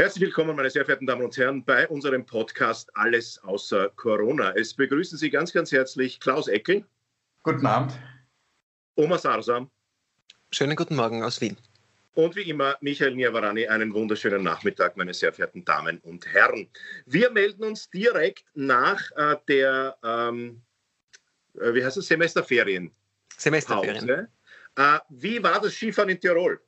Herzlich willkommen, meine sehr verehrten Damen und Herren, bei unserem Podcast Alles außer Corona. Es begrüßen Sie ganz, ganz herzlich Klaus Eckel. Guten Abend. Oma Sarsam. Schönen guten Morgen aus Wien. Und wie immer Michael Niavarani, einen wunderschönen Nachmittag, meine sehr verehrten Damen und Herren. Wir melden uns direkt nach äh, der, ähm, äh, wie heißt es, Semesterferien. Semesterferien. Äh, wie war das Skifahren in Tirol?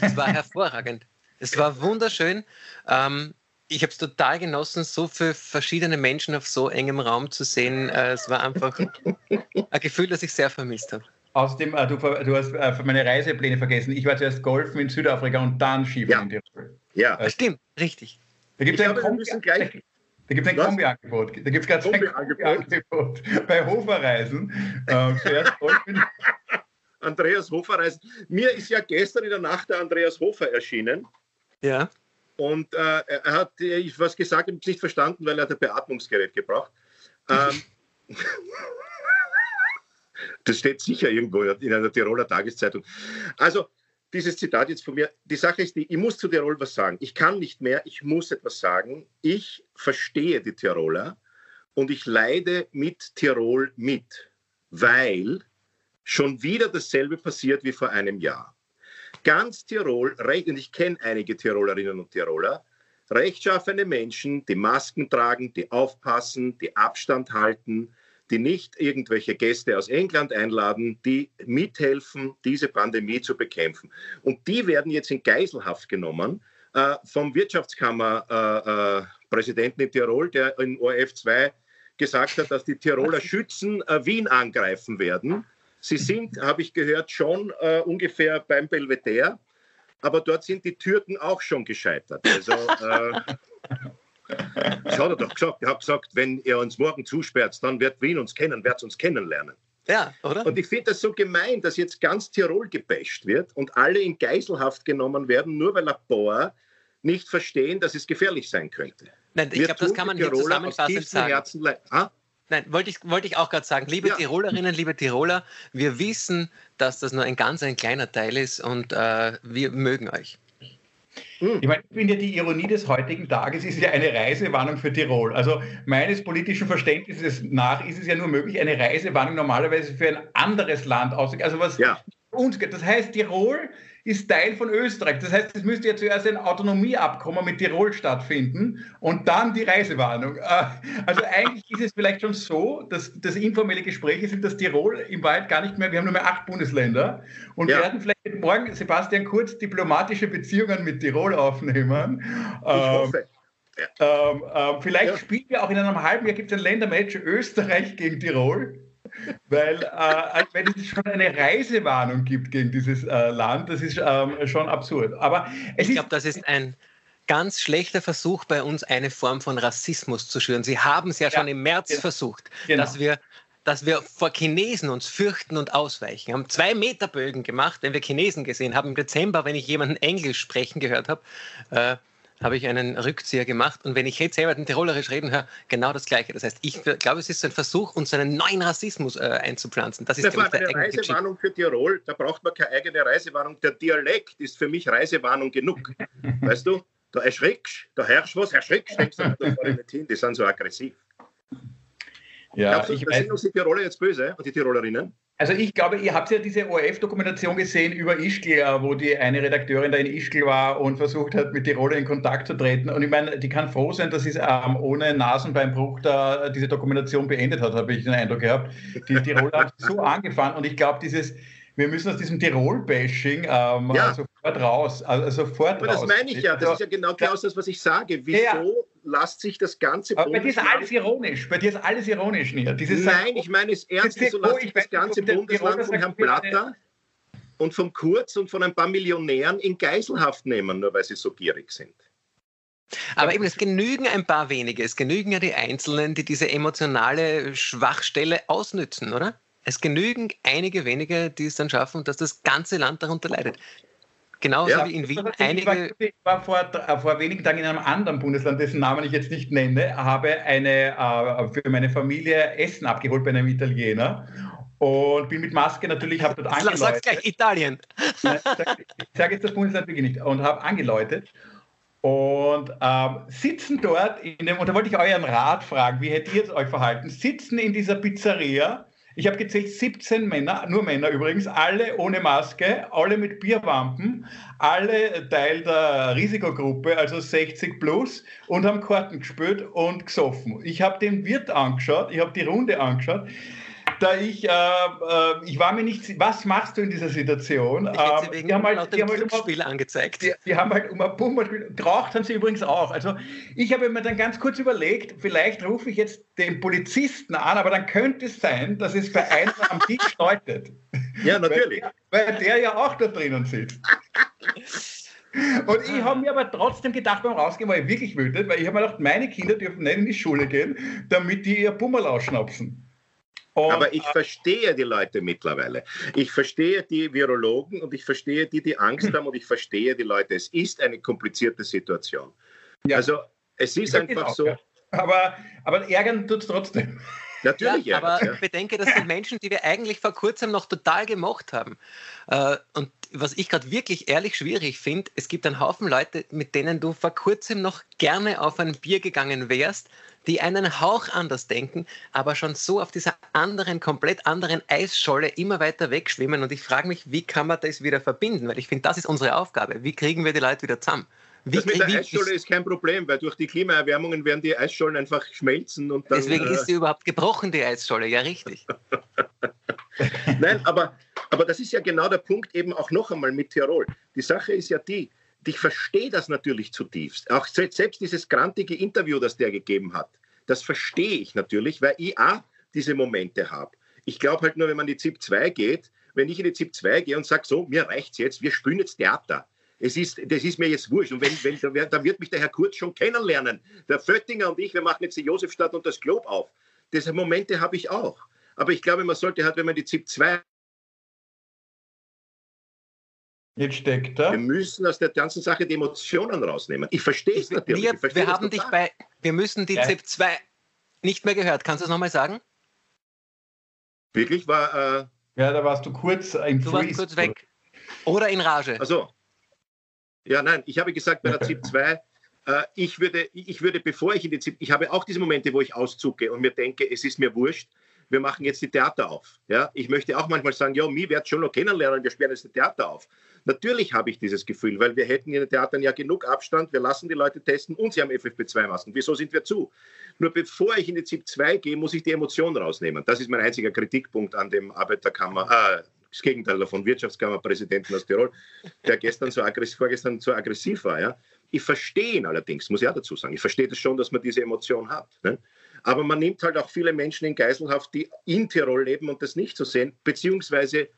Es war hervorragend. Es war wunderschön. Ähm, ich habe es total genossen, so viele verschiedene Menschen auf so engem Raum zu sehen. Äh, es war einfach ein Gefühl, das ich sehr vermisst habe. Außerdem, äh, du, du, hast äh, meine Reisepläne vergessen. Ich war zuerst Golfen in Südafrika und dann Skifahren ja. in Tirol. Ja, äh, stimmt, richtig. Da gibt es ein, Kombi gleich... da gibt's ein Kombi-Angebot. Da gibt es gerade ein Kombi-Angebot bei Hoferreisen. Ähm, zuerst Golfen. Andreas Hofer reisen. Mir ist ja gestern in der Nacht der Andreas Hofer erschienen. Ja. Und äh, er hat äh, was gesagt und nicht verstanden, weil er hat ein Beatmungsgerät gebraucht. Ähm, das steht sicher irgendwo in einer Tiroler Tageszeitung. Also, dieses Zitat jetzt von mir. Die Sache ist die, ich muss zu Tirol was sagen. Ich kann nicht mehr, ich muss etwas sagen. Ich verstehe die Tiroler und ich leide mit Tirol mit, weil schon wieder dasselbe passiert wie vor einem Jahr. Ganz Tirol, und ich kenne einige Tirolerinnen und Tiroler, rechtschaffene Menschen, die Masken tragen, die aufpassen, die Abstand halten, die nicht irgendwelche Gäste aus England einladen, die mithelfen, diese Pandemie zu bekämpfen. Und die werden jetzt in Geiselhaft genommen äh, vom Wirtschaftskammerpräsidenten äh, äh, in Tirol, der in ORF 2 gesagt hat, dass die Tiroler Schützen äh, Wien angreifen werden Sie sind, habe ich gehört, schon äh, ungefähr beim Belvedere, aber dort sind die Türken auch schon gescheitert. Also, äh, das hat er doch gesagt. Er hat gesagt, wenn ihr uns morgen zusperrt, dann wird Wien uns kennen, wird uns kennenlernen. Ja, oder? Und ich finde das so gemein, dass jetzt ganz Tirol gebasht wird und alle in Geiselhaft genommen werden, nur weil ein paar nicht verstehen, dass es gefährlich sein könnte. Nein, ich glaube, das kann man hier zusammenfassend sagen. Herzen ah? Nein, wollte ich, wollte ich auch gerade sagen. Liebe ja. Tirolerinnen, liebe Tiroler, wir wissen, dass das nur ein ganz ein kleiner Teil ist und äh, wir mögen euch. Hm. Ich meine, ich finde ja, die Ironie des heutigen Tages ist ja eine Reisewarnung für Tirol. Also meines politischen Verständnisses nach ist es ja nur möglich, eine Reisewarnung normalerweise für ein anderes Land auszugeben. Also was ja. uns geht. Das heißt, Tirol ist Teil von Österreich. Das heißt, es müsste ja zuerst ein Autonomieabkommen mit Tirol stattfinden und dann die Reisewarnung. Äh, also eigentlich ist es vielleicht schon so, dass das informelle Gespräche sind, dass Tirol im Wald gar nicht mehr, wir haben nur mehr acht Bundesländer und ja. werden vielleicht morgen, Sebastian Kurz, diplomatische Beziehungen mit Tirol aufnehmen. Ich hoffe. Ähm, ähm, vielleicht ja. spielen wir auch in einem halben Jahr, gibt es ein Ländermatch Österreich gegen Tirol weil äh, wenn es schon eine Reisewarnung gibt gegen dieses äh, Land, das ist ähm, schon absurd. Aber ich glaube, das ist ein ganz schlechter Versuch bei uns, eine Form von Rassismus zu schüren. Sie haben es ja, ja schon im März genau. versucht, genau. dass wir dass wir vor Chinesen uns fürchten und ausweichen. Wir haben zwei Meter Bögen gemacht, wenn wir Chinesen gesehen haben. Im Dezember, wenn ich jemanden Englisch sprechen gehört habe, äh, habe ich einen Rückzieher gemacht. Und wenn ich jetzt selber den Tirolerisch reden höre, genau das Gleiche. Das heißt, ich glaube, es ist so ein Versuch, uns einen neuen Rassismus äh, einzupflanzen. Das ist das war eine Reisewarnung für Tirol. Da braucht man keine eigene Reisewarnung. Der Dialekt ist für mich Reisewarnung genug. weißt du? Da erschrickst, da herrscht was, erschrickst, denkst du, da fahre ich nicht hin. Die sind so aggressiv. Ja, Glaubst du, ich da weiß, sind uns die Tiroler jetzt böse und die Tirolerinnen? Also ich glaube, ihr habt ja diese ORF-Dokumentation gesehen über Ischgl, äh, wo die eine Redakteurin da in Ischgl war und versucht hat, mit Tiroler in Kontakt zu treten. Und ich meine, die kann froh sein, dass sie ähm, ohne Nasenbeinbruch da diese Dokumentation beendet hat, habe ich den Eindruck gehabt. Die Tiroler haben so angefangen und ich glaube, dieses wir müssen aus diesem Tirol-Bashing ähm, ja. sofort raus. Also sofort Aber raus. das meine ich ja, das ist ja genau das, das was ich sage. Wieso ja. lässt sich das ganze Aber Bei dir ist alles ironisch. Bei dir ist alles ironisch, Nia. Dieses Nein, ich meine es ernst. Wieso lässt sich das ganze Bundesland von Herrn Platter und vom Kurz und von ein paar Millionären in Geiselhaft nehmen, nur weil sie so gierig sind? Aber eben, es genügen ein paar wenige. Es genügen ja die Einzelnen, die diese emotionale Schwachstelle ausnützen, oder? Es genügen einige wenige, die es dann schaffen, dass das ganze Land darunter leidet. Genauso ja. wie in Wien einige. Ich war, vor, äh, vor wenigen Tagen in einem anderen Bundesland, dessen Namen ich jetzt nicht nenne, habe eine, äh, für meine Familie Essen abgeholt bei einem Italiener und bin mit Maske natürlich, habe dort angeläutet. Sag gleich Italien. ich sage jetzt das Bundesland wirklich nicht und habe angeläutet Und ähm, sitzen dort, in dem, und da wollte ich euren Rat fragen, wie hättet ihr euch verhalten? Sitzen in dieser Pizzeria, ich habe gezählt 17 Männer, nur Männer übrigens, alle ohne Maske, alle mit Bierwampen, alle Teil der Risikogruppe, also 60 plus, und haben Karten gespielt und gesoffen. Ich habe den Wirt angeschaut, ich habe die Runde angeschaut da ich, äh, äh, ich war mir nicht, was machst du in dieser Situation? Ich hätte ähm, wegen die haben halt, die haben halt um, angezeigt. Die, die, haben halt um ein Pumper geraucht haben sie übrigens auch. Also ich habe mir dann ganz kurz überlegt, vielleicht rufe ich jetzt den Polizisten an, aber dann könnte es sein, dass es bei einem am Tisch läutet. Ja, natürlich. Weil, weil der ja auch da drinnen sitzt. Und ich habe mir aber trotzdem gedacht, beim Rausgehen war ich wirklich wütend, weil ich habe mir gedacht, meine Kinder dürfen nicht in die Schule gehen, damit die ihr Pummel ausschnapsen. Und, Aber ich verstehe die Leute mittlerweile. Ich verstehe die Virologen und ich verstehe die, die Angst haben und ich verstehe die Leute. Es ist eine komplizierte Situation. Ja. Also es ist einfach auch, so. Ja. Aber, aber ärgern tut es trotzdem. Natürlich, ja, aber ja. bedenke, das sind Menschen, die wir eigentlich vor kurzem noch total gemocht haben. Äh, und was ich gerade wirklich ehrlich schwierig finde, es gibt einen Haufen Leute, mit denen du vor kurzem noch gerne auf ein Bier gegangen wärst, die einen Hauch anders denken, aber schon so auf dieser anderen, komplett anderen Eisscholle immer weiter wegschwimmen. Und ich frage mich, wie kann man das wieder verbinden? Weil ich finde, das ist unsere Aufgabe. Wie kriegen wir die Leute wieder zusammen? Wie, das mit der Eisscholle ist kein Problem, weil durch die Klimaerwärmungen werden die Eisschollen einfach schmelzen. Und dann, Deswegen äh, ist sie überhaupt gebrochen, die Eisscholle, ja richtig. Nein, aber, aber das ist ja genau der Punkt eben auch noch einmal mit Tirol. Die Sache ist ja die, ich verstehe das natürlich zutiefst. Auch selbst dieses grantige Interview, das der gegeben hat, das verstehe ich natürlich, weil ich auch diese Momente habe. Ich glaube halt nur, wenn man in die ZIP 2 geht, wenn ich in die ZIP 2 gehe und sage, so, mir reicht's jetzt, wir spielen jetzt Theater. Es ist, das ist mir jetzt wurscht. Und wenn, wenn, dann wird mich der Herr Kurz schon kennenlernen. Der Föttinger und ich, wir machen jetzt die Josefstadt und das Glob auf. Diese Momente habe ich auch. Aber ich glaube, man sollte halt, wenn man die ZIP 2 Jetzt steckt er. Wir müssen aus der ganzen Sache die Emotionen rausnehmen. Ich verstehe es natürlich. Wir, wir haben dich bei, wir müssen die ja. ZIP 2 nicht mehr gehört. Kannst du es nochmal sagen? Wirklich war. Äh, ja, da warst du kurz im Du warst kurz weg. Oder in Rage. Also. Ja, nein, ich habe gesagt, bei der ZIP 2, äh, ich, würde, ich würde, bevor ich in die ZIP, ich habe auch diese Momente, wo ich auszucke und mir denke, es ist mir wurscht, wir machen jetzt die Theater auf. Ja, ich möchte auch manchmal sagen, ja, mich wird schon noch kennenlernen, wir sperren jetzt die Theater auf. Natürlich habe ich dieses Gefühl, weil wir hätten in den Theatern ja genug Abstand, wir lassen die Leute testen und sie haben FFP2-Masken. Wieso sind wir zu? Nur bevor ich in die ZIP 2 gehe, muss ich die Emotion rausnehmen. Das ist mein einziger Kritikpunkt an dem Arbeiterkammer, äh, das Gegenteil davon, Wirtschaftskammerpräsidenten aus Tirol, der gestern so aggressiv, vorgestern so aggressiv war. Ja? Ich verstehe ihn allerdings, muss ich auch dazu sagen. Ich verstehe das schon, dass man diese Emotion hat. Ne? Aber man nimmt halt auch viele Menschen in Geiselhaft, die in Tirol leben und das nicht so sehen, beziehungsweise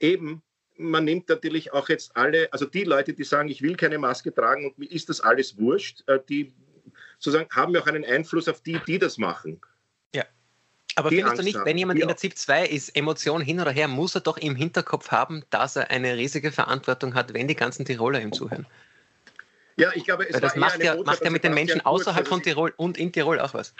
eben man nimmt natürlich auch jetzt alle, also die Leute, die sagen, ich will keine Maske tragen und mir ist das alles wurscht, äh, die sozusagen haben ja auch einen Einfluss auf die, die das machen. Ja. Aber findest Angst du nicht, haben. wenn jemand ja. in der ZIP 2 ist, Emotion hin oder her, muss er doch im Hinterkopf haben, dass er eine riesige Verantwortung hat, wenn die ganzen Tiroler ihm zuhören? Ja, ich glaube, es das war macht, ja, macht ja mit den Menschen außerhalb von Tirol und in Tirol auch was.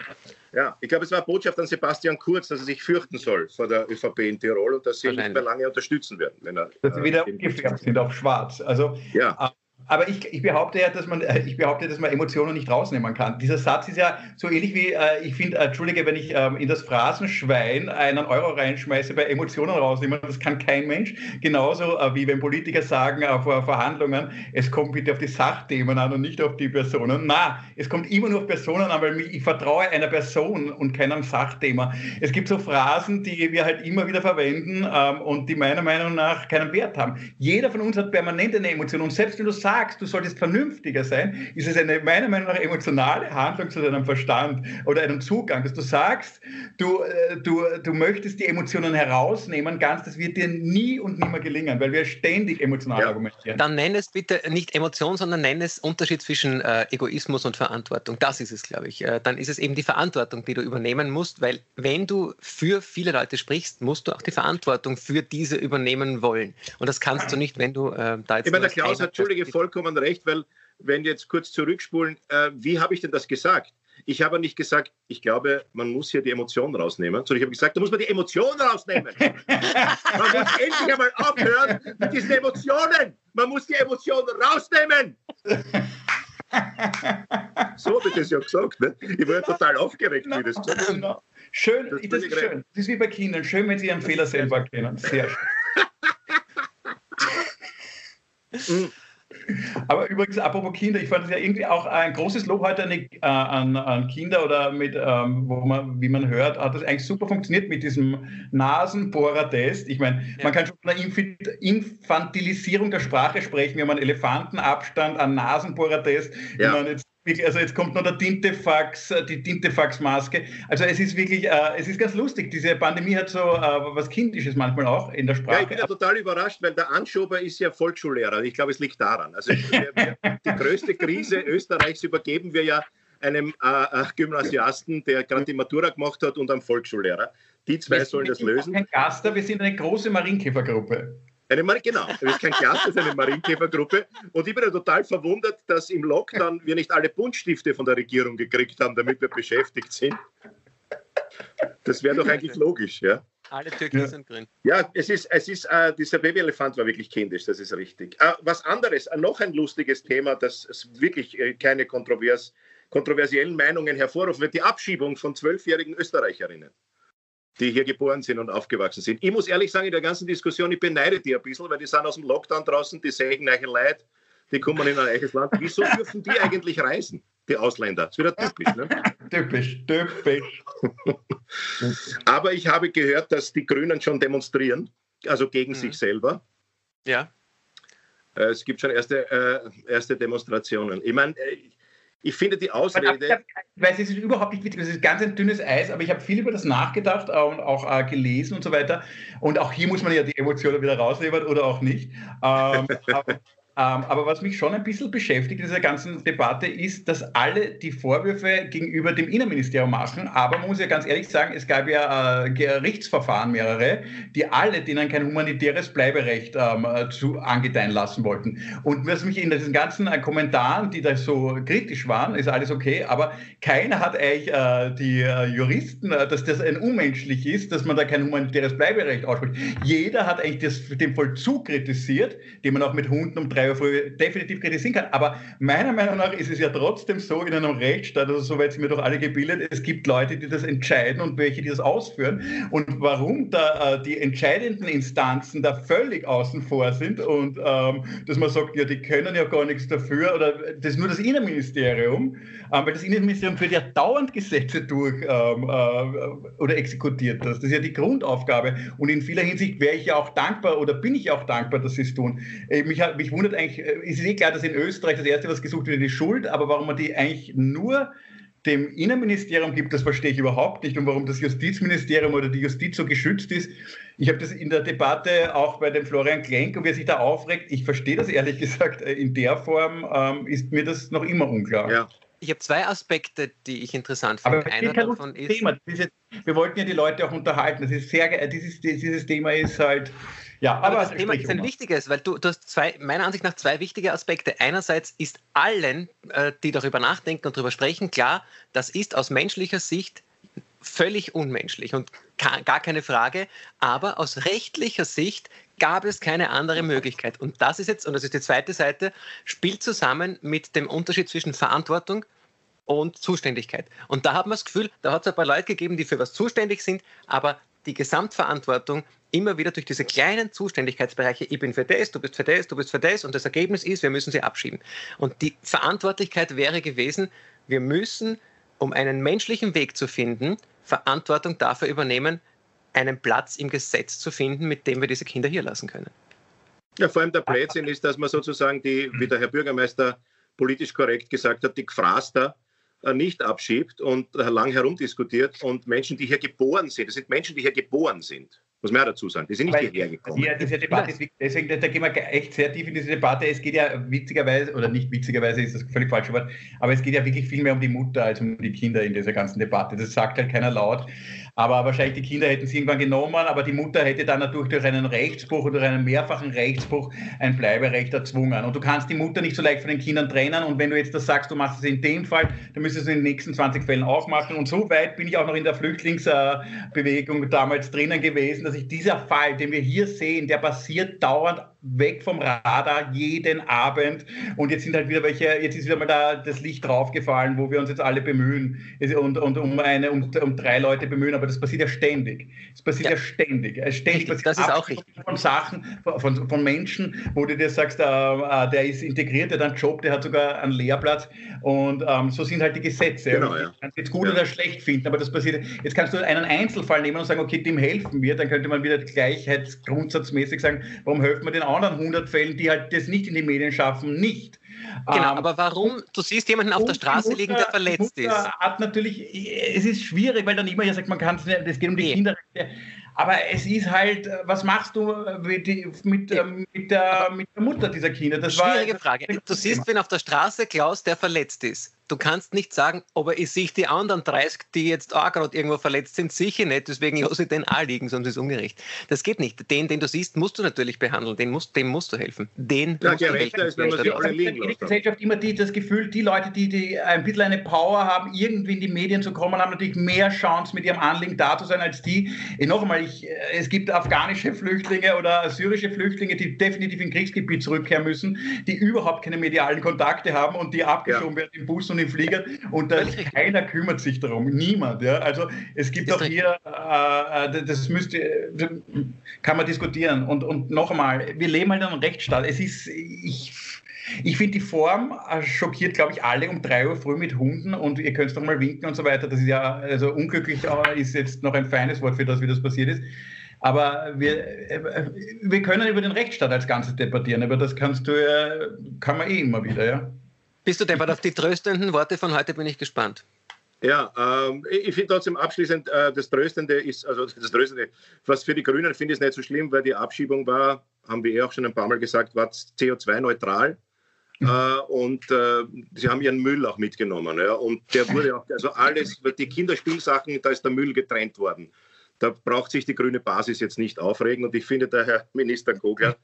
Ja, ich glaube, es war eine Botschaft an Sebastian Kurz, dass er sich fürchten soll vor der ÖVP in Tirol und dass sie ihn nicht mehr lange unterstützen werden. Wenn er, dass sie wieder äh, umgefärbt sind auf schwarz. Also, ja. Aber ich, ich, behaupte ja, dass man, äh, ich behaupte, dass man Emotionen nicht rausnehmen kann. Dieser Satz ist ja so ähnlich wie, äh, ich finde, äh, Entschuldige, wenn ich ähm, in das Phrasenschwein einen Euro reinschmeiße, bei Emotionen rausnehmen, das kann kein Mensch. Genauso äh, wie wenn Politiker sagen äh, vor Verhandlungen, es kommt bitte auf die Sachthemen an und nicht auf die Personen. Na, es kommt immer nur auf Personen an, weil ich vertraue einer Person und keinem Sachthema. Es gibt so Phrasen, die wir halt immer wieder verwenden ähm, und die meiner Meinung nach keinen Wert haben. Jeder von uns hat permanent eine Emotion und selbst wenn du sagst, sagst, du solltest vernünftiger sein, ist es eine meiner Meinung nach emotionale Handlung zu deinem Verstand oder einem Zugang, dass du sagst, du, äh, du, du möchtest die Emotionen herausnehmen, ganz, das wird dir nie und nimmer gelingen, weil wir ständig emotional ja. argumentieren. Dann nenn es bitte nicht Emotion, sondern nenn es Unterschied zwischen äh, Egoismus und Verantwortung. Das ist es, glaube ich. Äh, dann ist es eben die Verantwortung, die du übernehmen musst, weil wenn du für viele Leute sprichst, musst du auch die Verantwortung für diese übernehmen wollen. Und das kannst du nicht, wenn du äh, da jetzt. Ich meine, der Klaus hat, Entschuldige, vollkommen recht, weil wenn jetzt kurz zurückspulen, äh, wie habe ich denn das gesagt? Ich habe nicht gesagt, ich glaube, man muss hier die Emotionen rausnehmen, sondern ich habe gesagt, da muss man die Emotionen rausnehmen. man muss endlich einmal aufhören mit diesen Emotionen. Man muss die Emotionen rausnehmen. So habe ich das ja gesagt. Ne? Ich war ja total aufgeregt, wie das gesagt genau. Schön, das, das ist schön. Das ist wie bei Kindern. Schön, wenn sie ihren Fehler selber kennen. Sehr schön. Aber übrigens, apropos Kinder, ich fand es ja irgendwie auch ein großes Lob heute an, äh, an, an Kinder oder mit, ähm, wo man, wie man hört, hat das eigentlich super funktioniert mit diesem Nasenbohrer-Test. Ich meine, ja. man kann schon von einer Infantilisierung der Sprache sprechen. Wir haben einen Elefantenabstand, einen Nasenbohrer-Test. Ja. Ich meine, jetzt also jetzt kommt noch der Tintefax, äh, die Tintefax-Maske. Also es ist wirklich, äh, es ist ganz lustig. Diese Pandemie hat so äh, was Kindisches manchmal auch in der Sprache. Ja, ich bin ja total überrascht, weil der Anschober ist ja Volksschullehrer. Ich glaube, es liegt daran. Also wir, wir, die größte Krise Österreichs übergeben wir ja einem äh, äh Gymnasiasten, der gerade die Matura gemacht hat, und einem Volksschullehrer. Die zwei sollen das lösen. Kein Gaster, wir sind eine große Marienkäfergruppe. Eine Mar genau, das ist kein Glas, das ist eine Marienkäfergruppe. Und ich bin ja total verwundert, dass im Lockdown wir nicht alle Buntstifte von der Regierung gekriegt haben, damit wir beschäftigt sind. Das wäre doch eigentlich logisch, ja. Alle Türkis ja. sind grün. Ja, es ist, es ist äh, dieser Babyelefant war wirklich kindisch, das ist richtig. Äh, was anderes, äh, noch ein lustiges Thema, das wirklich äh, keine kontrovers, kontroversiellen Meinungen hervorruft, wird die Abschiebung von zwölfjährigen Österreicherinnen die hier geboren sind und aufgewachsen sind. Ich muss ehrlich sagen, in der ganzen Diskussion, ich beneide die ein bisschen, weil die sind aus dem Lockdown draußen, die sägen euch Leid, die kommen in ein eigenes Land. Wieso dürfen die eigentlich reisen, die Ausländer? Das ist wieder typisch, ne? typisch, typisch. Aber ich habe gehört, dass die Grünen schon demonstrieren, also gegen mhm. sich selber. Ja. Äh, es gibt schon erste, äh, erste Demonstrationen. Ich meine, äh, ich finde die Ausrede. Weil es ist überhaupt nicht wichtig, es ist ganz ein dünnes Eis, aber ich habe viel über das nachgedacht und auch äh, gelesen und so weiter. Und auch hier muss man ja die Emotionen wieder rausnehmen oder auch nicht. Ähm, aber, aber was mich schon ein bisschen beschäftigt in dieser ganzen Debatte ist, dass alle die Vorwürfe gegenüber dem Innenministerium machen. Aber man muss ja ganz ehrlich sagen, es gab ja äh, Gerichtsverfahren mehrere, die alle denen kein humanitäres Bleiberecht ähm, zu, angedeihen lassen wollten. Und was mich in diesen ganzen äh, Kommentaren, die da so kritisch waren, ist alles okay, aber keiner hat eigentlich äh, die äh, Juristen, äh, dass das ein unmenschlich ist, dass man da kein humanitäres Bleiberecht ausspricht. Jeder hat eigentlich das, den Vollzug kritisiert, den man auch mit Hunden um drei früh definitiv kritisieren kann. Aber meiner Meinung nach ist es ja trotzdem so in einem Rechtsstaat, also soweit sind wir doch alle gebildet, es gibt Leute, die das entscheiden und welche, die das ausführen. Und warum da äh, die entscheidenden Instanzen da völlig außen vor sind und ähm, dass man sagt, ja, die können ja gar nichts dafür oder das ist nur das Innenministerium, ähm, weil das Innenministerium führt ja dauernd Gesetze durch ähm, äh, oder exekutiert das. Das ist ja die Grundaufgabe. Und in vieler Hinsicht wäre ich ja auch dankbar oder bin ich auch dankbar, dass sie es tun. Äh, mich, mich wundert eigentlich, äh, ist eh klar, dass in Österreich das Erste, was gesucht wird, die Schuld, aber warum man die eigentlich nur dem Innenministerium gibt, das verstehe ich überhaupt nicht. Und warum das Justizministerium oder die Justiz so geschützt ist, ich habe das in der Debatte auch bei dem Florian Klenk und wie er sich da aufregt, ich verstehe das ehrlich gesagt, äh, in der Form ähm, ist mir das noch immer unklar. Ja. Ich habe zwei Aspekte, die ich interessant finde. Aber Einer davon ist, Thema. jetzt, wir wollten ja die Leute auch unterhalten. Das ist sehr, dieses, dieses Thema ist halt ja, aber, aber das Thema ist ein wichtiges, weil du, du hast zwei, meiner Ansicht nach zwei wichtige Aspekte. Einerseits ist allen, äh, die darüber nachdenken und darüber sprechen, klar, das ist aus menschlicher Sicht völlig unmenschlich und gar keine Frage. Aber aus rechtlicher Sicht gab es keine andere Möglichkeit. Und das ist jetzt, und das ist die zweite Seite, spielt zusammen mit dem Unterschied zwischen Verantwortung und Zuständigkeit. Und da hat man das Gefühl, da hat es ein paar Leute gegeben, die für was zuständig sind, aber die Gesamtverantwortung immer wieder durch diese kleinen Zuständigkeitsbereiche, ich bin für das, du bist für das, du bist für das und das Ergebnis ist, wir müssen sie abschieben. Und die Verantwortlichkeit wäre gewesen, wir müssen, um einen menschlichen Weg zu finden, Verantwortung dafür übernehmen, einen Platz im Gesetz zu finden, mit dem wir diese Kinder hier lassen können. Ja, vor allem der Blödsinn ist, dass man sozusagen die, wie der Herr Bürgermeister politisch korrekt gesagt hat, die Gefraster äh, nicht abschiebt und äh, lang herumdiskutiert und Menschen, die hier geboren sind, das sind Menschen, die hier geboren sind, muss man ja dazu sagen. Die sind nicht Weil, hierher gekommen. Ja, diese Debatte ist, deswegen, da gehen wir echt sehr tief in diese Debatte. Es geht ja witzigerweise, oder nicht witzigerweise ist das völlig falsche Wort, aber es geht ja wirklich viel mehr um die Mutter als um die Kinder in dieser ganzen Debatte. Das sagt halt keiner laut. Aber wahrscheinlich die Kinder hätten sie irgendwann genommen, aber die Mutter hätte dann natürlich durch einen Rechtsbruch oder durch einen mehrfachen Rechtsbruch ein Bleiberecht erzwungen. Und du kannst die Mutter nicht so leicht von den Kindern trennen. Und wenn du jetzt das sagst, du machst es in dem Fall, dann müsstest du es in den nächsten 20 Fällen auch machen. Und so weit bin ich auch noch in der Flüchtlingsbewegung damals drinnen gewesen, dass ich dieser Fall, den wir hier sehen, der passiert dauernd weg vom Radar jeden Abend. Und jetzt sind halt wieder welche, jetzt ist wieder mal da das Licht draufgefallen, wo wir uns jetzt alle bemühen und, und um, eine, um, um drei Leute bemühen, aber das passiert ja ständig. Es passiert ja, ja ständig. Es ständig richtig, das ist auch richtig. Von Sachen, von, von Menschen, wo du dir sagst, äh, äh, der ist integriert, der hat einen Job, der hat sogar einen Lehrplatz. Und ähm, so sind halt die Gesetze. Genau, ja. Kannst jetzt gut ja. oder schlecht finden, aber das passiert. Jetzt kannst du einen Einzelfall nehmen und sagen, okay, dem helfen wir, dann könnte man wieder gleichheitsgrundsatzmäßig sagen, warum helfen wir den anderen 100 Fällen, die halt das nicht in die Medien schaffen, nicht. Genau, ähm, aber warum? Du siehst jemanden auf der Straße Mutter, liegen, der verletzt ist. Hat natürlich, es ist schwierig, weil dann immer ja sagt, man kann es nicht, das geht um die nee. Kinderrechte. Aber es ist halt, was machst du mit, mit, ja. mit, der, mit der Mutter dieser Kinder? Das Schwierige war, Frage. Du siehst, wenn auf der Straße Klaus, der verletzt ist du kannst nicht sagen, aber ich sehe die anderen 30, die jetzt auch gerade irgendwo verletzt sind, sicher nicht, deswegen lasse ich den auch liegen, sonst ist es ungerecht. Das geht nicht. Den, den du siehst, musst du natürlich behandeln, den musst, dem musst du helfen. Den ja, musst du helfen. Ist, wenn man sie alle liegen in der Gesellschaft immer die, das Gefühl, die Leute, die, die ein bisschen eine Power haben, irgendwie in die Medien zu kommen, haben natürlich mehr Chance, mit ihrem Anliegen da zu sein, als die. Ich, noch einmal, ich, es gibt afghanische Flüchtlinge oder syrische Flüchtlinge, die definitiv in Kriegsgebiet zurückkehren müssen, die überhaupt keine medialen Kontakte haben und die abgeschoben ja. werden im Bus und und im Flieger und da, keiner kümmert sich darum, niemand. Ja? Also es gibt auch hier, äh, äh das müsste, kann man diskutieren. Und, und noch einmal, wir leben halt in einem Rechtsstaat. Es ist, ich, ich finde die Form äh, schockiert, glaube ich, alle um drei Uhr früh mit Hunden und ihr könnt doch mal winken und so weiter. Das ist ja, also unglücklich ist jetzt noch ein feines Wort für das, wie das passiert ist. Aber wir, äh, wir können über den Rechtsstaat als Ganzes debattieren, aber das kannst du ja, kann man eh immer wieder, ja. Bist du deppert auf die tröstenden Worte von heute, bin ich gespannt. Ja, ähm, ich finde trotzdem abschließend, äh, das Tröstende ist, also das Tröstende, was für die Grünen finde ich nicht so schlimm, weil die Abschiebung war, haben wir eh auch schon ein paar Mal gesagt, war CO2-neutral. Mhm. Äh, und äh, sie haben ihren Müll auch mitgenommen. Ja, und der wurde auch, also alles, die Kinderspielsachen, da ist der Müll getrennt worden. Da braucht sich die grüne Basis jetzt nicht aufregen. Und ich finde, der Herr Minister Kogler,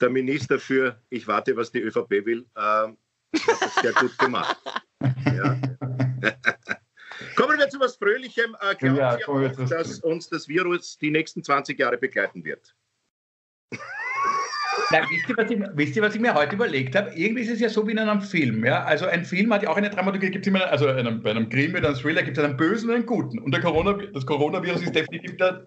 der Minister für, ich warte, was die ÖVP will, äh, das sehr gut gemacht. Ja. Kommen wir zu etwas Fröhlichem. Äh, glauben ja, Sie auch, dass uns das Virus die nächsten 20 Jahre begleiten wird? Nein, wisst, ihr, was ich, wisst ihr, was ich mir heute überlegt habe? Irgendwie ist es ja so wie in einem Film. Ja? Also ein Film hat ja auch eine Dramaturgie, gibt immer, also einem, bei einem Krimi, einem Thriller gibt es einen Bösen und einen Guten. Und Corona, das Coronavirus ist definitiv der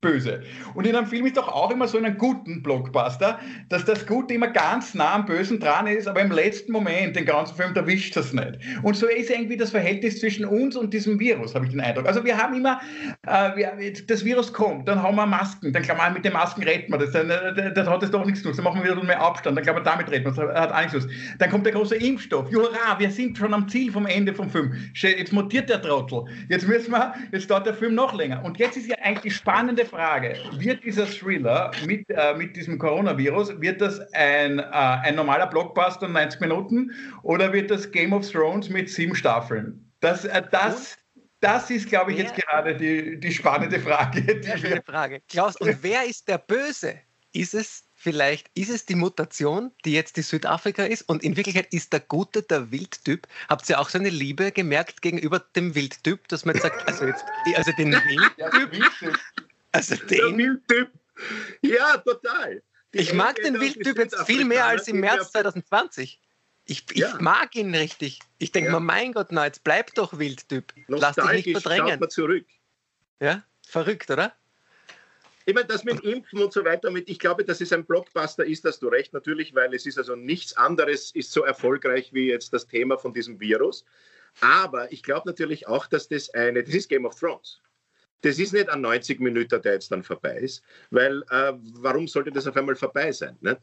böse. Und in einem Film ist doch auch immer so in einem guten Blockbuster, dass das Gute immer ganz nah am Bösen dran ist, aber im letzten Moment, den ganzen Film, erwischt das nicht. Und so ist irgendwie das Verhältnis zwischen uns und diesem Virus, habe ich den Eindruck. Also wir haben immer, äh, wir, das Virus kommt, dann haben wir Masken, dann kann man mit den Masken retten wir das, dann, äh, das hat das doch nichts zu tun, dann machen wir wieder mehr Abstand, dann kann man damit retten, das hat auch nichts zu Dann kommt der große Impfstoff, hurra, wir sind schon am Ziel vom Ende vom Film. Jetzt mutiert der Trottel, jetzt müssen wir, jetzt dauert der Film noch länger. Und jetzt ist ja eigentlich die spannende Frage, wird dieser Thriller mit, äh, mit diesem Coronavirus, wird das ein, äh, ein normaler Blockbuster 90 Minuten oder wird das Game of Thrones mit sieben Staffeln? Das, äh, das, das ist, glaube ich, jetzt gerade die, die spannende Frage. Die wir Frage. Klaus, und wer ist der Böse? Ist es vielleicht, ist es die Mutation, die jetzt die Südafrika ist? Und in Wirklichkeit ist der Gute der Wildtyp. Habt ihr auch so eine Liebe gemerkt gegenüber dem Wildtyp, dass man jetzt sagt, also, jetzt, also den Wildtyp? Also. Der Wildtyp. Ja, total. Die ich mag den Wildtyp jetzt viel mehr als im März 2020. Ich, ich ja. mag ihn richtig. Ich denke ja. mir, mein Gott, na, jetzt bleib doch Wildtyp. Lass dich nicht verdrängen. Schaut zurück. Ja, verrückt, oder? Ich meine, das mit Impfen und so weiter, mit, ich glaube, dass es ein Blockbuster ist, hast du recht, natürlich, weil es ist also nichts anderes ist so erfolgreich wie jetzt das Thema von diesem Virus. Aber ich glaube natürlich auch, dass das eine, das ist Game of Thrones. Das ist nicht ein 90 Minuten, der jetzt dann vorbei ist, weil äh, warum sollte das auf einmal vorbei sein? Nicht?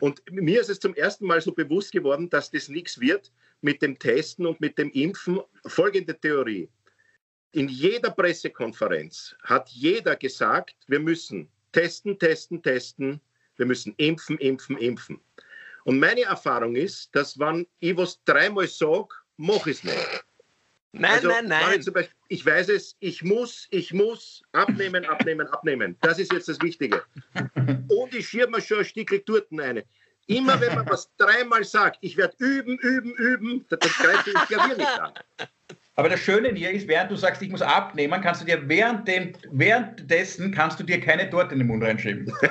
Und mir ist es zum ersten Mal so bewusst geworden, dass das nichts wird mit dem Testen und mit dem Impfen. Folgende Theorie. In jeder Pressekonferenz hat jeder gesagt, wir müssen testen, testen, testen, wir müssen impfen, impfen, impfen. Und meine Erfahrung ist, dass wenn ich was dreimal sage, mache ich es nicht. Nein, also, nein, nein. Beispiel, ich weiß es, ich muss, ich muss abnehmen, abnehmen, abnehmen. Das ist jetzt das Wichtige. Und ich schiebe mir schon ein Stück eine. Immer wenn man was dreimal sagt, ich werde üben, üben, üben, das greift das Klavier nicht an. Aber das Schöne hier ist, während du sagst, ich muss abnehmen, kannst du dir während dem, währenddessen kannst du dir keine Torte in den Mund reinschieben.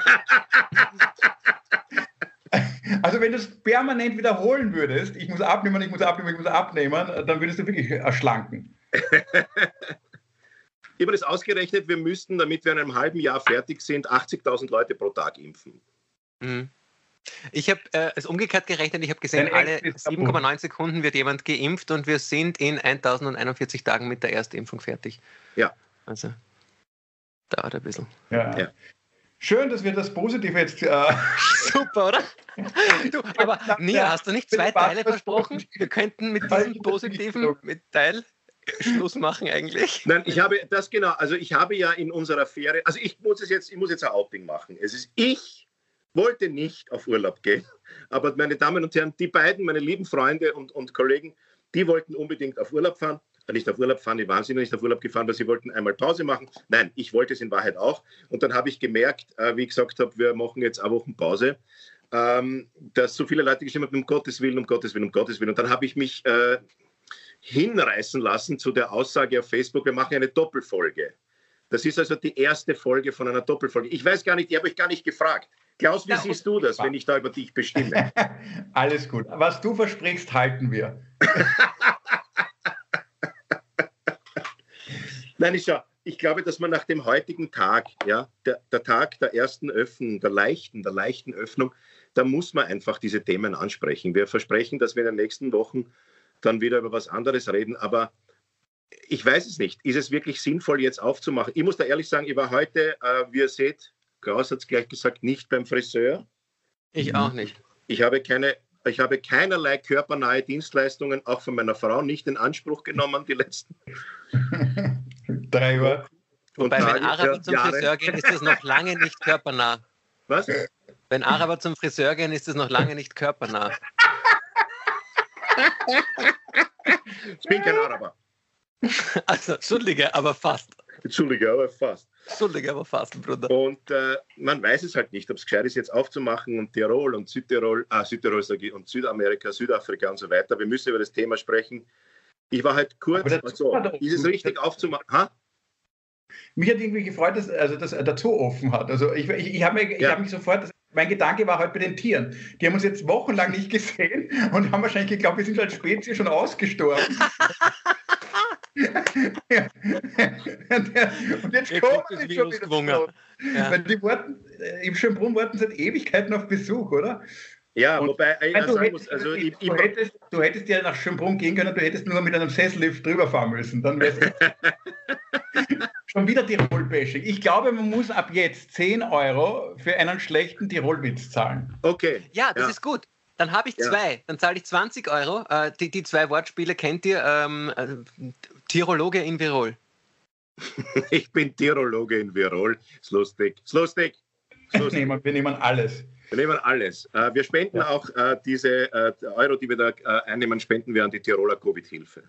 also wenn du es permanent wiederholen würdest, ich muss abnehmen, ich muss abnehmen, ich muss abnehmen, dann würdest du wirklich erschlanken. Ich habe das ausgerechnet, wir müssten, damit wir in einem halben Jahr fertig sind, 80.000 Leute pro Tag impfen. Mhm. Ich habe äh, es umgekehrt gerechnet. Ich habe gesehen, alle 7,9 Sekunden wird jemand geimpft und wir sind in 1041 Tagen mit der Erstimpfung fertig. Ja. Also dauert ein bisschen. Ja. ja. Schön, dass wir das Positive jetzt. Äh Super, oder? Du, aber Nia, hast du nicht zwei Teile versprochen? Wir könnten mit diesem positiven mit Teil Schluss machen eigentlich. Nein, ich habe das genau. Also ich habe ja in unserer Affäre, also ich muss es jetzt, ich muss jetzt ein Outing machen. Es ist ich wollte nicht auf Urlaub gehen. Aber meine Damen und Herren, die beiden, meine lieben Freunde und, und Kollegen, die wollten unbedingt auf Urlaub fahren. Äh, nicht auf Urlaub fahren, die waren sie nicht auf Urlaub gefahren, weil sie wollten einmal Pause machen. Nein, ich wollte es in Wahrheit auch. Und dann habe ich gemerkt, äh, wie ich gesagt habe, wir machen jetzt eine Woche Pause, ähm, dass so viele Leute geschrieben haben, um Gottes Willen, um Gottes Willen, um Gottes Willen. Und dann habe ich mich äh, hinreißen lassen zu der Aussage auf Facebook, wir machen eine Doppelfolge. Das ist also die erste Folge von einer Doppelfolge. Ich weiß gar nicht, ich habe euch gar nicht gefragt. Klaus, wie ja, siehst du das, wenn ich da über dich bestimme? Alles gut. Was du versprichst, halten wir. Nein, ich, schau, ich glaube, dass man nach dem heutigen Tag, ja, der, der Tag der ersten Öffnung, der leichten, der leichten Öffnung, da muss man einfach diese Themen ansprechen. Wir versprechen, dass wir in den nächsten Wochen dann wieder über was anderes reden, aber ich weiß es nicht. Ist es wirklich sinnvoll, jetzt aufzumachen? Ich muss da ehrlich sagen, ich war heute, äh, wie ihr seht, Klaus hat es gleich gesagt, nicht beim Friseur. Ich auch nicht. Ich habe keine, ich habe keinerlei körpernahe Dienstleistungen, auch von meiner Frau, nicht in Anspruch genommen, die letzten drei Jahre. Wobei, wenn Araber zum Jahre. Friseur gehen, ist das noch lange nicht körpernah. Was? Wenn Araber zum Friseur gehen, ist das noch lange nicht körpernah. Ich bin kein Araber. Also, Entschuldige, aber fast. Entschuldige, aber fast. Entschuldige, aber fast, Bruder. Und äh, man weiß es halt nicht, ob es gescheit ist, jetzt aufzumachen und Tirol und Südtirol, ah, Südtirol und Südamerika, Südafrika und so weiter. Wir müssen über das Thema sprechen. Ich war halt kurz, also, ist es richtig aufzumachen? Ha? Mich hat irgendwie gefreut, dass, also, dass er dazu offen hat. Also ich, ich, ich habe mich, ja. hab mich sofort, mein Gedanke war halt bei den Tieren. Die haben uns jetzt wochenlang nicht gesehen und haben wahrscheinlich geglaubt, wir sind als Spezies schon ausgestorben. und jetzt kommt es schon wieder. Ja. Weil die warten, im Schönbrunn warten seit Ewigkeiten auf Besuch, oder? Ja, und, wobei ich also, sagen muss, also ich, du, hättest, du hättest ja nach Schönbrunn gehen können, du hättest nur mit einem Sessellift drüber fahren müssen. Dann wär's schon wieder Tirol-Bashing. Ich glaube, man muss ab jetzt 10 Euro für einen schlechten Tirol-Witz zahlen. Okay. Ja, das ja. ist gut. Dann habe ich zwei. Ja. Dann zahle ich 20 Euro. Äh, die, die zwei Wortspiele kennt ihr. Ähm, äh, Tirologe in Virol. ich bin Tirologe in Virol. Ist lustig. Ist lustig. Ist lustig. Nehmen, wir nehmen alles. Wir nehmen alles. Äh, wir spenden ja. auch äh, diese äh, Euro, die wir da einnehmen, spenden wir an die Tiroler Covid-Hilfe.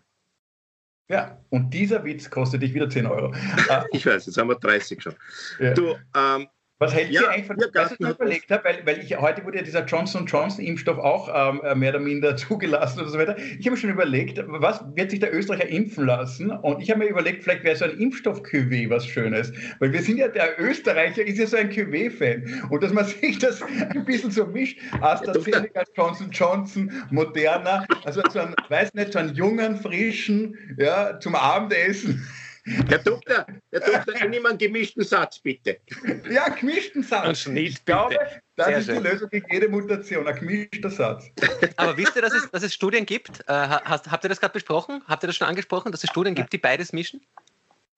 Ja, und dieser Witz kostet dich wieder 10 Euro. ich weiß, jetzt haben wir 30 schon. Ja. Du, ähm, was hält ja, ihr eigentlich von was ich überlegt habe, weil, weil ich heute wurde ja dieser Johnson Johnson Impfstoff auch ähm, äh, mehr oder minder zugelassen und so weiter. Ich habe mir schon überlegt, was wird sich der Österreicher impfen lassen? Und ich habe mir überlegt, vielleicht wäre so ein impfstoff qw was Schönes, weil wir sind ja der Österreicher ist ja so ein QW-Fan und dass man sich das ein bisschen so mischt, AstraZeneca, Johnson Johnson, Moderna, also so einen, weiß nicht, so einen jungen, frischen, ja, zum Abendessen. Herr Doktor, Herr Doktor, ich nehme einen gemischten Satz, bitte. Ja, gemischten Satz. Schnitt, ich glaube, das Sehr ist schön. die Lösung gegen jede Mutation, ein gemischter Satz. Aber wisst ihr, dass es, dass es Studien gibt? Äh, hast, habt ihr das gerade besprochen? Habt ihr das schon angesprochen, dass es Studien gibt, die beides mischen?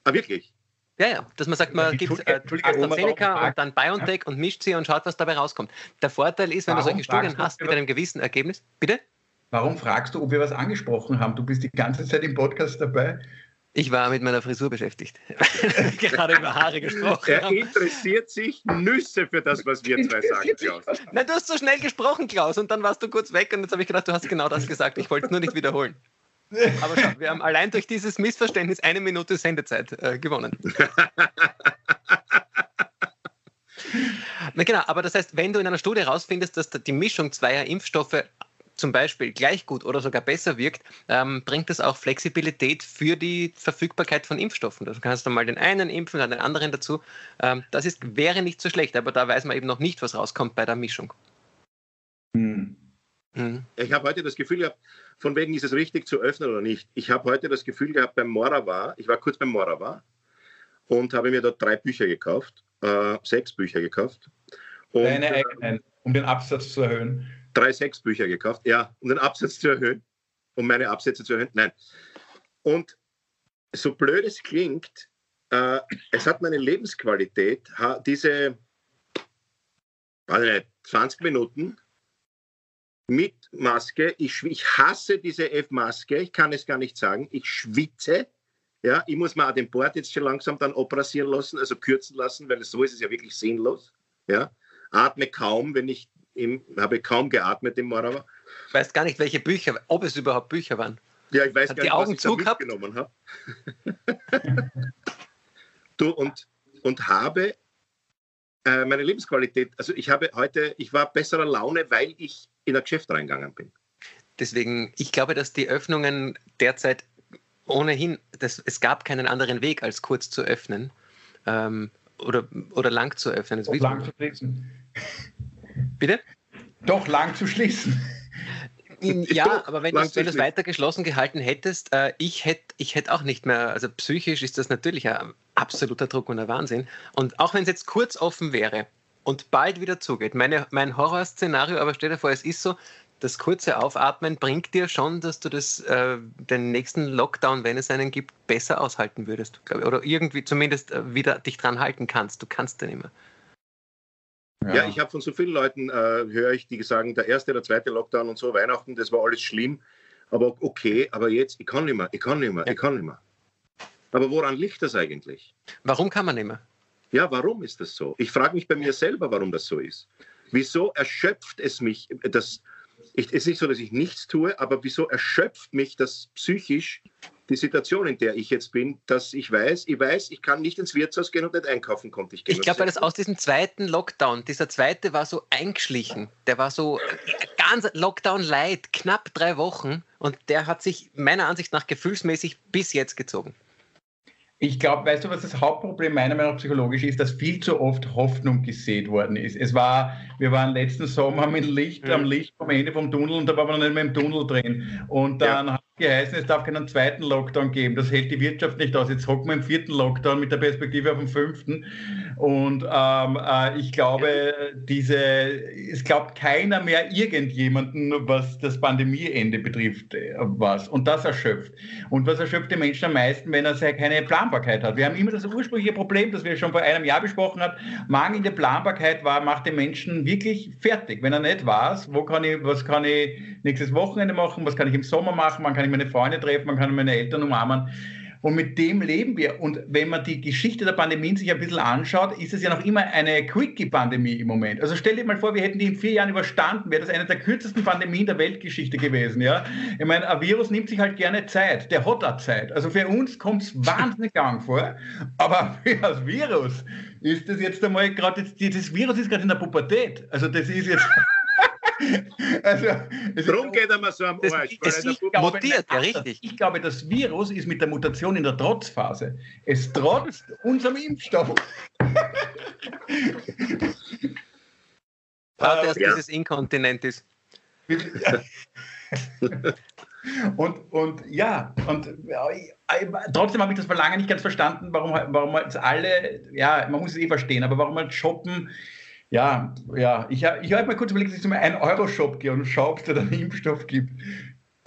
Ah, wirklich? Ja, ja, dass man sagt, man gibt äh, AstraZeneca und dann BioNTech und mischt sie und schaut, was dabei rauskommt. Der Vorteil ist, wenn Warum du solche Studien hast mit einem gewissen Ergebnis. Bitte? Warum fragst du, ob wir was angesprochen haben? Du bist die ganze Zeit im Podcast dabei. Ich war mit meiner Frisur beschäftigt. Gerade über Haare gesprochen. Er interessiert sich Nüsse für das, was wir zwei sagen, Klaus. Nein, du hast so schnell gesprochen, Klaus, und dann warst du kurz weg und jetzt habe ich gedacht, du hast genau das gesagt. Ich wollte es nur nicht wiederholen. Aber schau, wir haben allein durch dieses Missverständnis eine Minute Sendezeit äh, gewonnen. Na genau, aber das heißt, wenn du in einer Studie herausfindest, dass die Mischung zweier Impfstoffe zum Beispiel gleich gut oder sogar besser wirkt, ähm, bringt das auch Flexibilität für die Verfügbarkeit von Impfstoffen. Du kannst dann mal den einen impfen, dann den anderen dazu. Ähm, das ist, wäre nicht so schlecht, aber da weiß man eben noch nicht, was rauskommt bei der Mischung. Hm. Mhm. Ich habe heute das Gefühl gehabt, von wegen ist es richtig zu öffnen oder nicht. Ich habe heute das Gefühl gehabt beim Morava, ich war kurz beim Morava und habe mir dort drei Bücher gekauft, äh, sechs Bücher gekauft. Und, Deine äh, eigenen, um den Absatz zu erhöhen. Drei, sechs Bücher gekauft, ja, um den Absatz zu erhöhen, um meine Absätze zu erhöhen. Nein. Und so blöd es klingt, äh, es hat meine Lebensqualität, diese, nicht, 20 Minuten mit Maske. Ich, ich hasse diese F-Maske, ich kann es gar nicht sagen. Ich schwitze. Ja, ich muss mal den Bord jetzt schon langsam dann operieren lassen, also kürzen lassen, weil so ist es ja wirklich sinnlos. Ja, atme kaum, wenn ich im, habe kaum geatmet im Morava. Ich weiß gar nicht, welche Bücher, ob es überhaupt Bücher waren. Ja, ich weiß Hat gar nicht, Augen was ich da mitgenommen habe. du, und, und habe äh, meine Lebensqualität, also ich habe heute, ich war besserer Laune, weil ich in ein Geschäft reingegangen bin. Deswegen, ich glaube, dass die Öffnungen derzeit ohnehin, das, es gab keinen anderen Weg, als kurz zu öffnen ähm, oder, oder lang zu öffnen. Lang zu schließen. Bitte? Doch lang zu schließen. Ja, aber wenn du es weiter geschlossen gehalten hättest, äh, ich hätte ich hätt auch nicht mehr, also psychisch ist das natürlich ein absoluter Druck und ein Wahnsinn. Und auch wenn es jetzt kurz offen wäre und bald wieder zugeht, meine, mein Horrorszenario, aber stell dir vor, es ist so, das kurze Aufatmen bringt dir schon, dass du das, äh, den nächsten Lockdown, wenn es einen gibt, besser aushalten würdest. Oder irgendwie zumindest äh, wieder dich dran halten kannst. Du kannst den immer. Ja, ja ich habe von so vielen Leuten, äh, höre ich, die sagen, der erste, der zweite Lockdown und so, Weihnachten, das war alles schlimm. Aber okay, aber jetzt, ich kann nicht mehr, ich kann nicht mehr, ja. ich kann nicht mehr. Aber woran liegt das eigentlich? Warum kann man nicht mehr? Ja, warum ist das so? Ich frage mich bei mir selber, warum das so ist. Wieso erschöpft es mich, das, ich, es ist nicht so, dass ich nichts tue, aber wieso erschöpft mich das psychisch, die Situation, in der ich jetzt bin, dass ich weiß, ich weiß, ich kann nicht ins Wirtshaus gehen und nicht einkaufen konnte ich. Ich glaube, weil das aus diesem zweiten Lockdown, dieser zweite war so eingeschlichen, der war so ganz Lockdown light, knapp drei Wochen und der hat sich meiner Ansicht nach gefühlsmäßig bis jetzt gezogen. Ich glaube, weißt du, was das Hauptproblem meiner Meinung nach psychologisch ist, dass viel zu oft Hoffnung gesät worden ist. Es war, wir waren letzten Sommer mit Licht mhm. am Licht vom Ende vom Tunnel und da waren wir noch nicht mehr im Tunnel drin. Und dann ja. Geheißen, es darf keinen zweiten Lockdown geben. Das hält die Wirtschaft nicht aus. Jetzt hocken wir im vierten Lockdown mit der Perspektive auf den fünften. Und ähm, äh, ich glaube, diese, es glaubt keiner mehr irgendjemanden, was das Pandemieende betrifft, äh, was. Und das erschöpft. Und was erschöpft die Menschen am meisten, wenn er keine Planbarkeit hat? Wir haben immer das ursprüngliche Problem, das wir schon vor einem Jahr besprochen haben. Mangelnde Planbarkeit war, macht den Menschen wirklich fertig. Wenn er nicht weiß, wo kann ich, was kann ich nächstes Wochenende machen, was kann ich im Sommer machen, wann kann ich meine Freunde treffen, man kann meine Eltern umarmen. Und mit dem leben wir. Und wenn man die Geschichte der Pandemien sich ein bisschen anschaut, ist es ja noch immer eine Quickie-Pandemie im Moment. Also stell dir mal vor, wir hätten die in vier Jahren überstanden, wäre das eine der kürzesten Pandemien der Weltgeschichte gewesen. Ja? Ich meine, ein Virus nimmt sich halt gerne Zeit. Der hat auch Zeit. Also für uns kommt es wahnsinnig lang vor. Aber für das Virus ist das jetzt einmal gerade, das Virus ist gerade in der Pubertät. Also das ist jetzt. Also, Darum geht er mal so am Arsch. Das, das glaube, mutiert, ja, richtig. Ich glaube, das Virus ist mit der Mutation in der Trotzphase. Es trotzt unserem Impfstoff. Warte, erst ja. dieses Inkontinent ist. und, und ja, und ja, trotzdem habe ich das vor lange nicht ganz verstanden, warum, warum jetzt alle, ja, man muss es eh verstehen, aber warum halt shoppen ja, ja. Ich, ich habe mir kurz überlegt, dass ich zu einem 1-Euro-Shop gehe und schaue, ob es da einen Impfstoff gibt.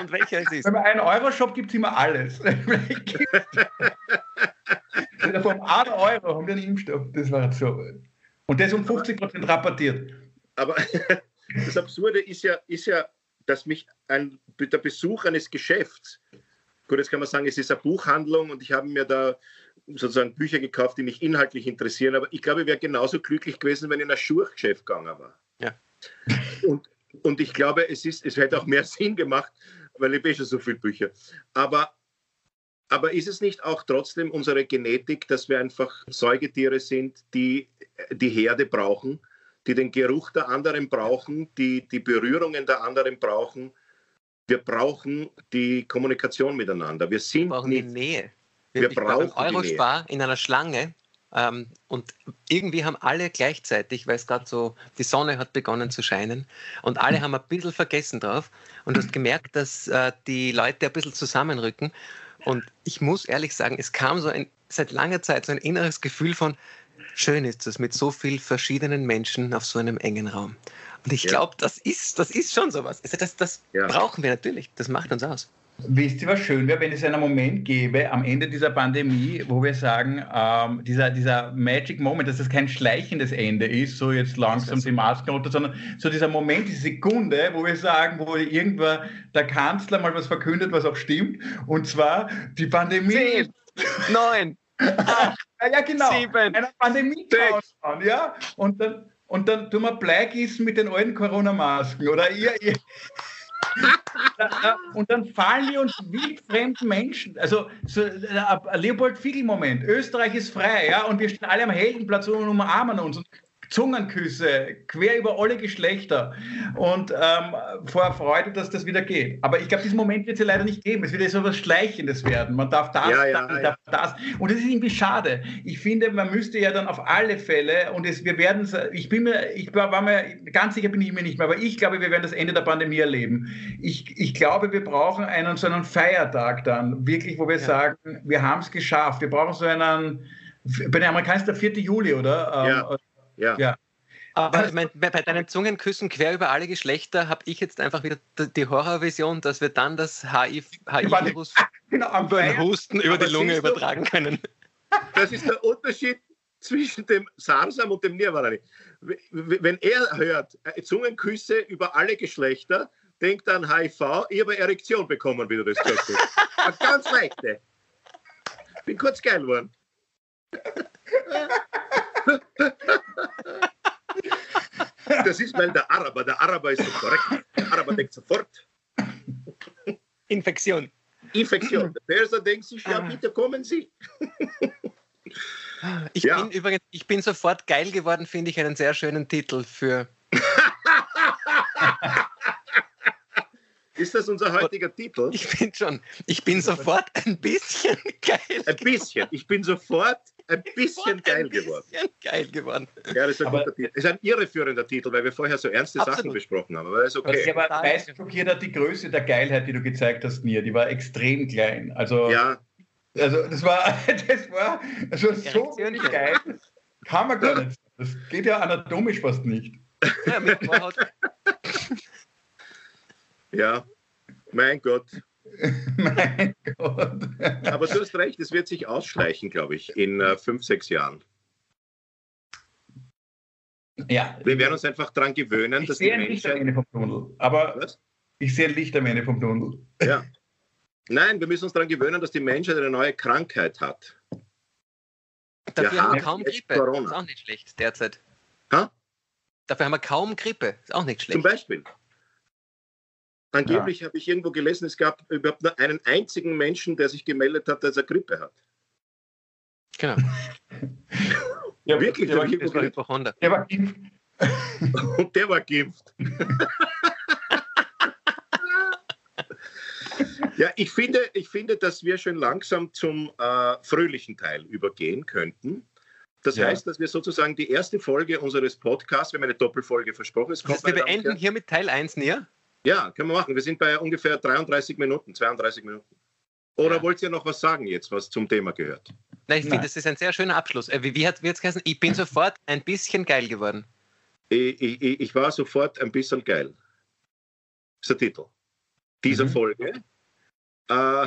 und welcher es ist? Wenn man einen Euro-Shop gibt es immer alles. Vom 1 Euro haben wir einen Impfstoff. Das war so. Und der ist um 50 Prozent rabattiert. Aber das Absurde ist ja, ist ja dass mich ein, der Besuch eines Geschäfts, gut, jetzt kann man sagen, es ist eine Buchhandlung und ich habe mir da sozusagen Bücher gekauft, die mich inhaltlich interessieren. Aber ich glaube, ich wäre genauso glücklich gewesen, wenn ich in ein Schurchgeschäft gegangen war. Ja. Und, und ich glaube, es, ist, es hätte auch mehr Sinn gemacht, weil ich eh schon so viele Bücher. Aber, aber ist es nicht auch trotzdem unsere Genetik, dass wir einfach Säugetiere sind, die die Herde brauchen, die den Geruch der anderen brauchen, die die Berührungen der anderen brauchen. Wir brauchen die Kommunikation miteinander. Wir sind wir brauchen nicht, die Nähe. Wir, wir brauchen beim Eurospar in einer Schlange ähm, und irgendwie haben alle gleichzeitig, weil es gerade so, die Sonne hat begonnen zu scheinen und alle haben ein bisschen vergessen drauf und du hast gemerkt, dass äh, die Leute ein bisschen zusammenrücken. Und ich muss ehrlich sagen, es kam so ein, seit langer Zeit so ein inneres Gefühl von, schön ist es mit so vielen verschiedenen Menschen auf so einem engen Raum. Und ich glaube, das ist, das ist schon sowas. Also das, das ja. brauchen wir natürlich. Das macht uns aus. Wisst ihr, was schön wäre, wenn es einen Moment gäbe am Ende dieser Pandemie, wo wir sagen, ähm, dieser, dieser Magic Moment, dass es kein schleichendes Ende ist, so jetzt langsam die Masken runter, sondern so dieser Moment, diese Sekunde, wo wir sagen, wo irgendwann der Kanzler mal was verkündet, was auch stimmt, und zwar die Pandemie. Zehn, neun, acht, ja, genau, sieben, eine Pandemie ja, und dann, und dann tun wir Bleigießen mit den alten Corona-Masken, oder? Ihr, ihr und dann fallen wir uns wildfremden Menschen. Also so ein Leopold Fiegel-Moment. Österreich ist frei, ja, und wir stehen alle am Heldenplatz und umarmen uns. Und Zungenküsse, quer über alle Geschlechter und ähm, vor Freude, dass das wieder geht. Aber ich glaube, diesen Moment wird es ja leider nicht geben. Es wird ja so etwas Schleichendes werden. Man darf das, ja, ja, das, ja. darf das. Und das ist irgendwie schade. Ich finde, man müsste ja dann auf alle Fälle, und es, wir werden ich bin mir, ich war, war mir, ganz sicher bin ich mir nicht mehr, aber ich glaube, wir werden das Ende der Pandemie erleben. Ich, ich glaube, wir brauchen einen so einen Feiertag dann, wirklich, wo wir sagen, wir haben es geschafft. Wir brauchen so einen, bei den Amerikanern ist der 4. Juli, oder? Ja. Ja. ja. Aber mein, bei deinen Zungenküssen quer über alle Geschlechter habe ich jetzt einfach wieder die Horrorvision, dass wir dann das HIV-Virus HIV genau, über den Husten über die Lunge übertragen können. Das ist der Unterschied zwischen dem Sarsam und dem Nirvana. Wenn er hört äh, Zungenküsse über alle Geschlechter, denkt an HIV, ich habe Erektion bekommen, wie du das gesagt hast. Ganz leichte. Bin kurz geil geworden. Das ist, weil der Araber, der Araber ist so korrekt. Der Araber denkt sofort. Infektion. Infektion. Der Perser denkt sich, ja, ah. bitte kommen Sie. Ich ja. bin übrigens, ich bin sofort geil geworden, finde ich einen sehr schönen Titel für. Ist das unser heutiger Titel? Ich bin schon, ich bin sofort ein bisschen geil. Ein bisschen. Ich bin sofort ein bisschen geil geworden. Ein bisschen geil geworden. Ja, das ist ein, aber, guter Titel. Das ist ein irreführender Titel, weil wir vorher so ernste absolut. Sachen besprochen haben. Aber das ist okay. Was ich aber meist schockiert hat, die Größe der Geilheit, die du gezeigt hast, mir, die war extrem klein. Also, ja. also das war, das war also so geil. Kann man gar nicht. Das geht ja anatomisch fast nicht. Ja, ja mein Gott. mein Gott. Aber du hast recht, es wird sich ausschleichen, glaube ich, in äh, fünf, sechs Jahren. Ja. Wir werden uns einfach daran gewöhnen, ich dass sehe die ein Licht am Ende vom Tunnel. Aber Was? ich sehe ein Licht am Ende vom Tunnel. Ja. Nein, wir müssen uns daran gewöhnen, dass die Menschheit eine neue Krankheit hat. Dafür haben wir kaum Grippe. Corona. Das ist auch nicht schlecht derzeit. Ha? Dafür haben wir kaum Grippe. Ist auch nicht schlecht. Zum Beispiel. Angeblich ja. habe ich irgendwo gelesen, es gab überhaupt nur einen einzigen Menschen, der sich gemeldet hat, dass er Grippe hat. Genau. ja, wirklich, der, war, das war der war geimpft. Und der war geimpft. ja, ich finde, ich finde, dass wir schon langsam zum äh, fröhlichen Teil übergehen könnten. Das ja. heißt, dass wir sozusagen die erste Folge unseres Podcasts, wir haben eine Doppelfolge versprochen. Es das heißt, wir beenden hier mit Teil 1 näher? Ja, können wir machen. Wir sind bei ungefähr 33 Minuten, 32 Minuten. Oder ja. wollt ihr noch was sagen jetzt, was zum Thema gehört? Nein, ich finde, das ist ein sehr schöner Abschluss. Äh, wie, wie hat es geheißen? Ich bin sofort ein bisschen geil geworden. Ich, ich, ich war sofort ein bisschen geil. Das ist der Titel dieser mhm. Folge. Äh,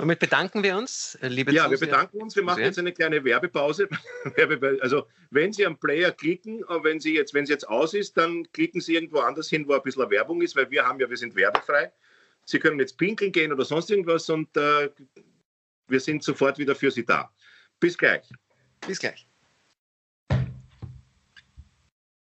Damit bedanken wir uns, äh, liebe Ja, Zuseher. wir bedanken uns. Wir machen jetzt eine kleine Werbepause. also, wenn Sie am Player klicken, äh, wenn Sie jetzt, wenn es jetzt aus ist, dann klicken Sie irgendwo anders hin, wo ein bisschen Werbung ist, weil wir haben ja, wir sind werbefrei. Sie können jetzt pinkeln gehen oder sonst irgendwas und äh, wir sind sofort wieder für Sie da. Bis gleich. Bis gleich.